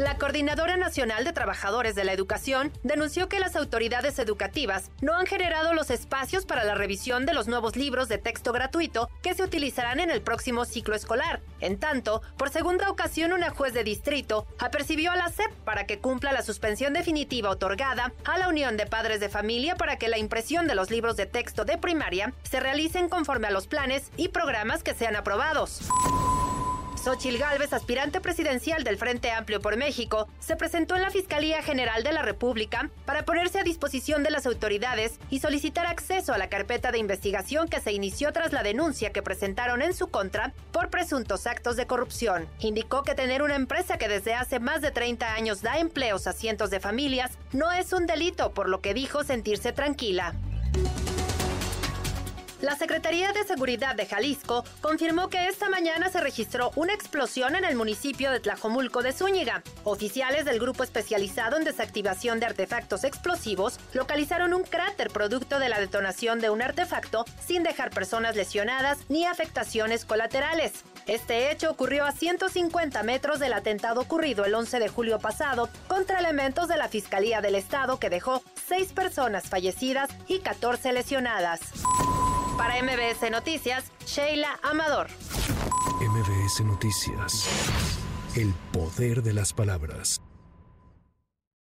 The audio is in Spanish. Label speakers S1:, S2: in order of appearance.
S1: La Coordinadora Nacional de Trabajadores de la Educación denunció que las autoridades educativas no han generado los espacios para la revisión de los nuevos libros de texto gratuito que se utilizarán en el próximo ciclo escolar. En tanto, por segunda ocasión una juez de distrito apercibió a la SEP para que cumpla la suspensión definitiva otorgada a la Unión de Padres de Familia para que la impresión de los libros de texto de primaria se realicen conforme a los planes y programas que sean aprobados. Xochil Gálvez, aspirante presidencial del Frente Amplio por México, se presentó en la Fiscalía General de la República para ponerse a disposición de las autoridades y solicitar acceso a la carpeta de investigación que se inició tras la denuncia que presentaron en su contra por presuntos actos de corrupción. Indicó que tener una empresa que desde hace más de 30 años da empleos a cientos de familias no es un delito, por lo que dijo sentirse tranquila. La Secretaría de Seguridad de Jalisco confirmó que esta mañana se registró una explosión en el municipio de Tlajomulco de Zúñiga. Oficiales del grupo especializado en desactivación de artefactos explosivos localizaron un cráter producto de la detonación de un artefacto sin dejar personas lesionadas ni afectaciones colaterales. Este hecho ocurrió a 150 metros del atentado ocurrido el 11 de julio pasado contra elementos de la Fiscalía del Estado que dejó seis personas fallecidas y 14 lesionadas. Para MBS Noticias, Sheila Amador.
S2: MBS Noticias. El poder de las palabras.